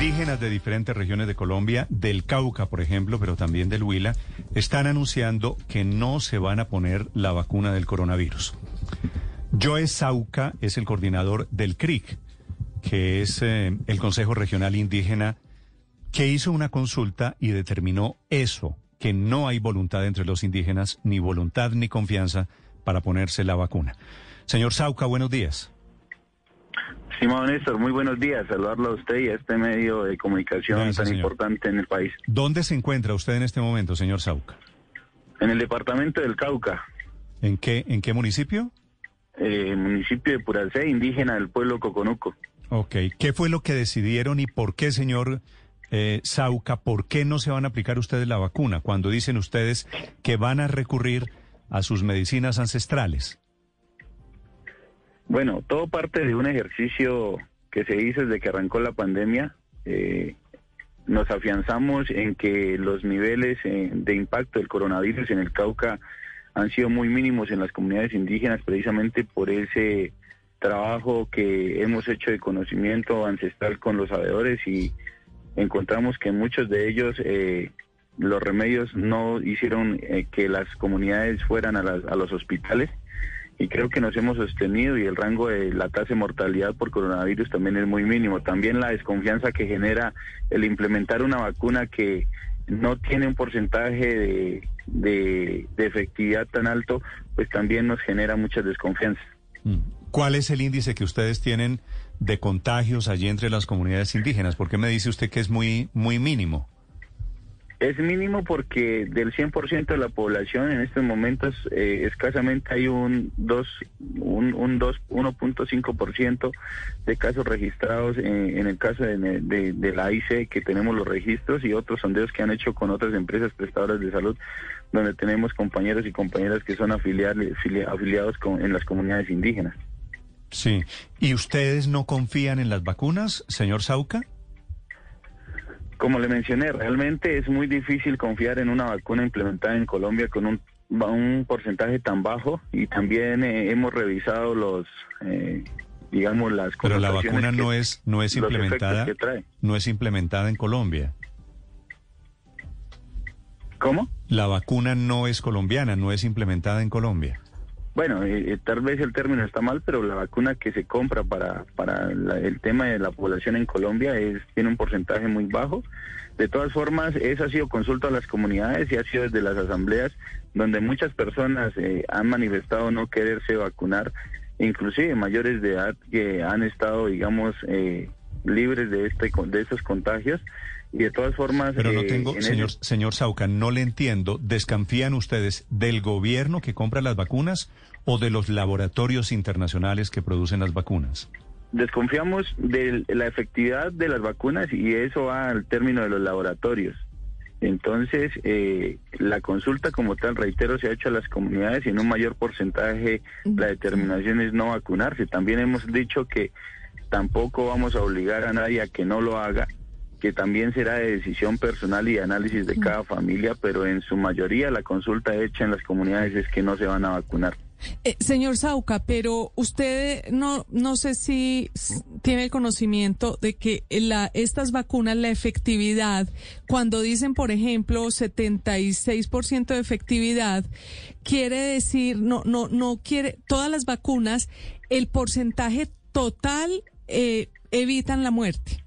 Indígenas de diferentes regiones de Colombia, del Cauca, por ejemplo, pero también del Huila, están anunciando que no se van a poner la vacuna del coronavirus. Joe Sauca es el coordinador del CRIC, que es eh, el Consejo Regional Indígena, que hizo una consulta y determinó eso, que no hay voluntad entre los indígenas, ni voluntad ni confianza para ponerse la vacuna. Señor Sauca, buenos días. Estimado Néstor, muy buenos días. Saludarlo a usted y a este medio de comunicación Gracias, tan señor. importante en el país. ¿Dónde se encuentra usted en este momento, señor Sauca? En el departamento del Cauca, ¿En qué, en qué municipio? eh, municipio de Puracé, indígena del pueblo Coconuco. Ok, ¿qué fue lo que decidieron y por qué, señor eh, Sauca, por qué no se van a aplicar ustedes la vacuna cuando dicen ustedes que van a recurrir a sus medicinas ancestrales? Bueno, todo parte de un ejercicio que se hizo desde que arrancó la pandemia. Eh, nos afianzamos en que los niveles eh, de impacto del coronavirus en el Cauca han sido muy mínimos en las comunidades indígenas precisamente por ese trabajo que hemos hecho de conocimiento ancestral con los sabedores y encontramos que muchos de ellos eh, los remedios no hicieron eh, que las comunidades fueran a, las- a los hospitales y creo que nos hemos sostenido y el rango de la tasa de mortalidad por coronavirus también es muy mínimo. También la desconfianza que genera el implementar una vacuna que no tiene un porcentaje de, efectividad tan alto, pues también nos genera mucha desconfianza. Mm. ¿Cuál es el índice que ustedes tienen de contagios allí entre las comunidades indígenas? ¿Por qué me dice usted que es muy, muy mínimo? Es mínimo porque del 100% de la población en estos momentos eh, escasamente hay un 2 un, un 2 1.5% de casos registrados en, el caso de la AIC que tenemos los registros y otros sondeos que han hecho con otras empresas prestadoras de salud donde tenemos compañeros y compañeras que son afiliados afiliados con, en las comunidades indígenas. Sí. ¿Y ustedes no confían en las vacunas, señor Sauca? Como le mencioné, realmente es muy difícil confiar en una vacuna implementada en Colombia con un, un porcentaje tan bajo y también eh, hemos revisado los, eh, digamos, las Pero la vacuna que- no es, no es implementada, que trae. no es implementada en Colombia. ¿Cómo? La vacuna no es colombiana, no es implementada en Colombia. Bueno, eh, eh, tal vez el término está mal, pero la vacuna que se compra para, para la- el tema de la población en Colombia es, tiene un porcentaje muy bajo. De todas formas, esa ha sido consulta a las comunidades y ha sido desde las asambleas donde muchas personas eh, han manifestado no quererse vacunar, inclusive mayores de edad que han estado, digamos, eh, libres de este de estos contagios. Y de todas formas, Pero no eh, tengo, ese- señor, señor Sauca, no le entiendo. ¿Desconfían ustedes del gobierno que compra las vacunas o de los laboratorios internacionales que producen las vacunas? Desconfiamos de la efectividad de las vacunas y eso va al término de los laboratorios. Entonces, eh, la consulta como tal, reitero, se ha hecho a las comunidades y en un mayor porcentaje la determinación es no vacunarse. También hemos dicho que tampoco vamos a obligar a nadie a que no lo haga, que también será de decisión personal y de análisis de cada familia, pero en su mayoría la consulta hecha en las comunidades es que no se van a vacunar. Eh, señor Sauca, pero usted no, no sé si tiene el conocimiento de que la, estas vacunas, la efectividad, cuando dicen, por ejemplo, 76% de efectividad, quiere decir, no, no, no quiere, todas las vacunas, el porcentaje total eh, evitan la muerte.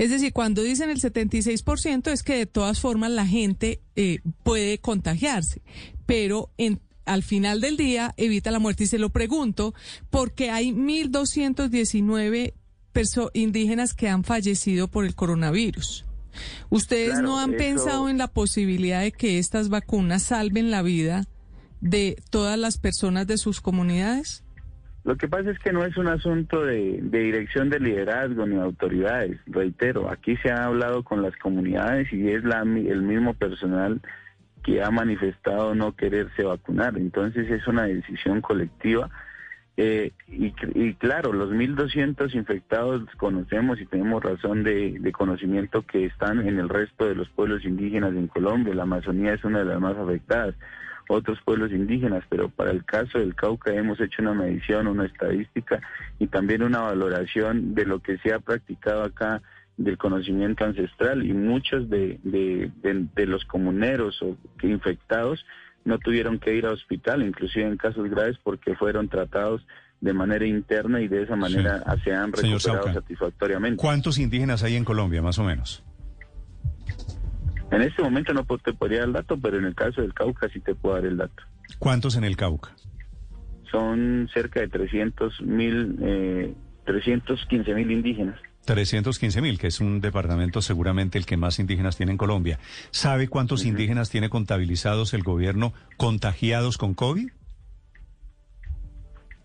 Es decir, cuando dicen el 76% es que de todas formas la gente eh, puede contagiarse, pero en, al final del día evita la muerte. Y se lo pregunto porque hay 1.219 perso- indígenas que han fallecido por el coronavirus. ¿Ustedes Claro, no han eso- pensado en la posibilidad de que estas vacunas salven la vida de todas las personas de sus comunidades? Lo que pasa es que no es un asunto de, dirección de liderazgo ni autoridades, reitero, aquí se ha hablado con las comunidades y es la, el mismo personal que ha manifestado no quererse vacunar, entonces es una decisión colectiva eh, y, claro, los 1.200 infectados conocemos y tenemos razón de, de, conocimiento que están en el resto de los pueblos indígenas en Colombia, la Amazonía es una de las más afectadas otros pueblos indígenas, pero para el caso del Cauca hemos hecho una medición, una estadística y también una valoración de lo que se ha practicado acá del conocimiento ancestral y muchos de, de, los comuneros o infectados no tuvieron que ir a hospital, inclusive en casos graves, porque fueron tratados de manera interna y de esa manera se han recuperado satisfactoriamente. ¿Cuántos indígenas hay en Colombia, más o menos? En este momento no te podría dar el dato, pero en el caso del Cauca sí te puedo dar el dato. ¿Cuántos en el Cauca? Son cerca de 300 mil, eh, 315 mil indígenas. 315 mil, que es un departamento seguramente el que más indígenas tiene en Colombia. ¿Sabe cuántos indígenas tiene contabilizados el gobierno contagiados con COVID?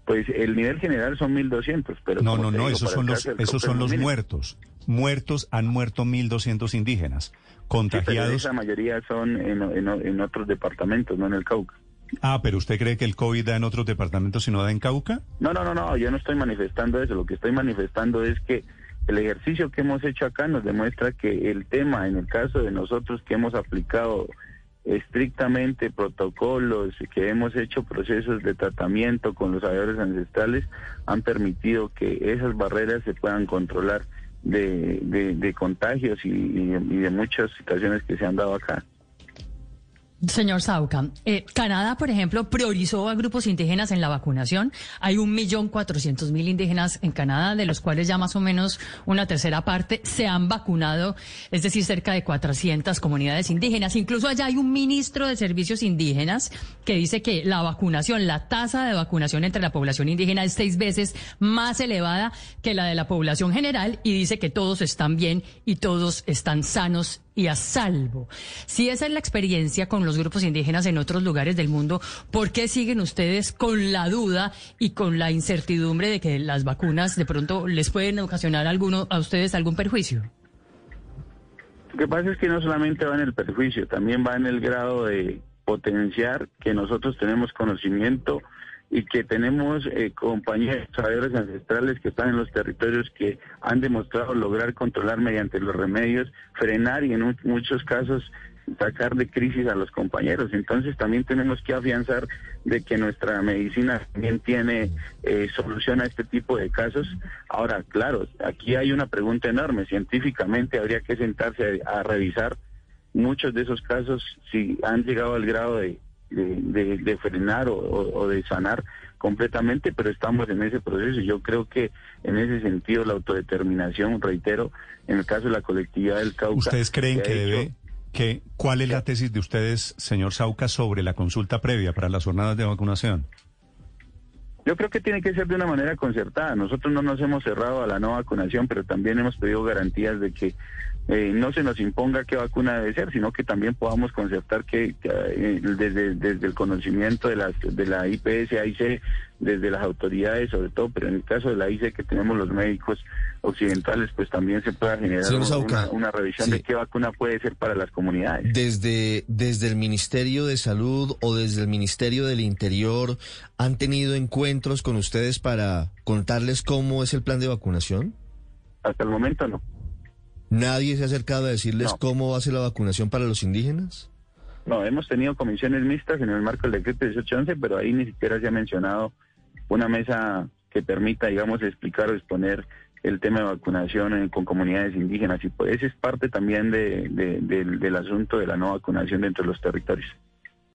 Pues el nivel general son 1.200, pero... No, no, no, esos son los, esos son los muertos. Muertos, han muerto 1.200 indígenas. Contagiados... la mayoría son en, en, otros departamentos, no en el Cauca. Ah, pero ¿usted cree que el COVID da en otros departamentos y no da en Cauca? No, no, no, no, yo no estoy manifestando eso. Lo que estoy manifestando es que el ejercicio que hemos hecho acá nos demuestra que el tema, en el caso de nosotros que hemos aplicado estrictamente protocolos, que hemos hecho procesos de tratamiento con los saberes ancestrales, han permitido que esas barreras se puedan controlar de, de, contagios y, y de muchas situaciones que se han dado acá. Señor Sauca, eh, Canadá, por ejemplo, priorizó a grupos indígenas en la vacunación. Hay un millón cuatrocientos mil indígenas en Canadá, de los cuales ya más o menos una tercera parte se han vacunado, es decir, cerca de 400 comunidades indígenas. Incluso allá hay un ministro de servicios indígenas que dice que la vacunación, la tasa de vacunación entre la población indígena es seis veces más elevada que la de la población general y dice que todos están bien y todos están sanos y a salvo. Si esa es la experiencia con los grupos indígenas en otros lugares del mundo, ¿por qué siguen ustedes con la duda y con la incertidumbre de que las vacunas de pronto les pueden ocasionar alguno, a ustedes algún perjuicio? Lo que pasa es que no solamente va en el perjuicio, también va en el grado de potenciar que nosotros tenemos conocimiento y que tenemos eh, compañeros saberes ancestrales que están en los territorios que han demostrado lograr controlar mediante los remedios, frenar y en muchos casos sacar de crisis a los compañeros. Entonces también tenemos que afianzar de que nuestra medicina también tiene eh, solución a este tipo de casos. Ahora, claro, aquí hay una pregunta enorme. Científicamente habría que sentarse a revisar muchos de esos casos si han llegado al grado de de, frenar o, de sanar completamente, pero estamos en ese proceso y yo creo que en ese sentido la autodeterminación, reitero, en el caso de la colectividad del Cauca... ¿Ustedes creen que debe... Que, ¿Cuál es la tesis de ustedes, señor Sauca, sobre la consulta previa para las jornadas de vacunación? Yo creo que tiene que ser de una manera concertada. Nosotros no nos hemos cerrado a la no vacunación, pero también hemos pedido garantías de que eh, no se nos imponga qué vacuna debe ser, sino que también podamos concertar que, eh, desde, desde el conocimiento de, las, de la IPS, AIC, desde las autoridades sobre todo, pero en el caso de la IC que tenemos los médicos occidentales, pues también se pueda generar una, revisión de qué vacuna puede ser para las comunidades. Desde, desde el Ministerio de Salud o desde el Ministerio del Interior, ¿han tenido encuentros con ustedes para contarles cómo es el plan de vacunación? Hasta el momento no. ¿Nadie se ha acercado a decirles cómo va a ser la vacunación para los indígenas? No, hemos tenido comisiones mixtas en el marco del decreto 1811, pero ahí ni siquiera se ha mencionado una mesa que permita, digamos, explicar o exponer el tema de vacunación con comunidades indígenas. Y pues ese es parte también de, del asunto de la no vacunación dentro de los territorios.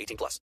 18 plus.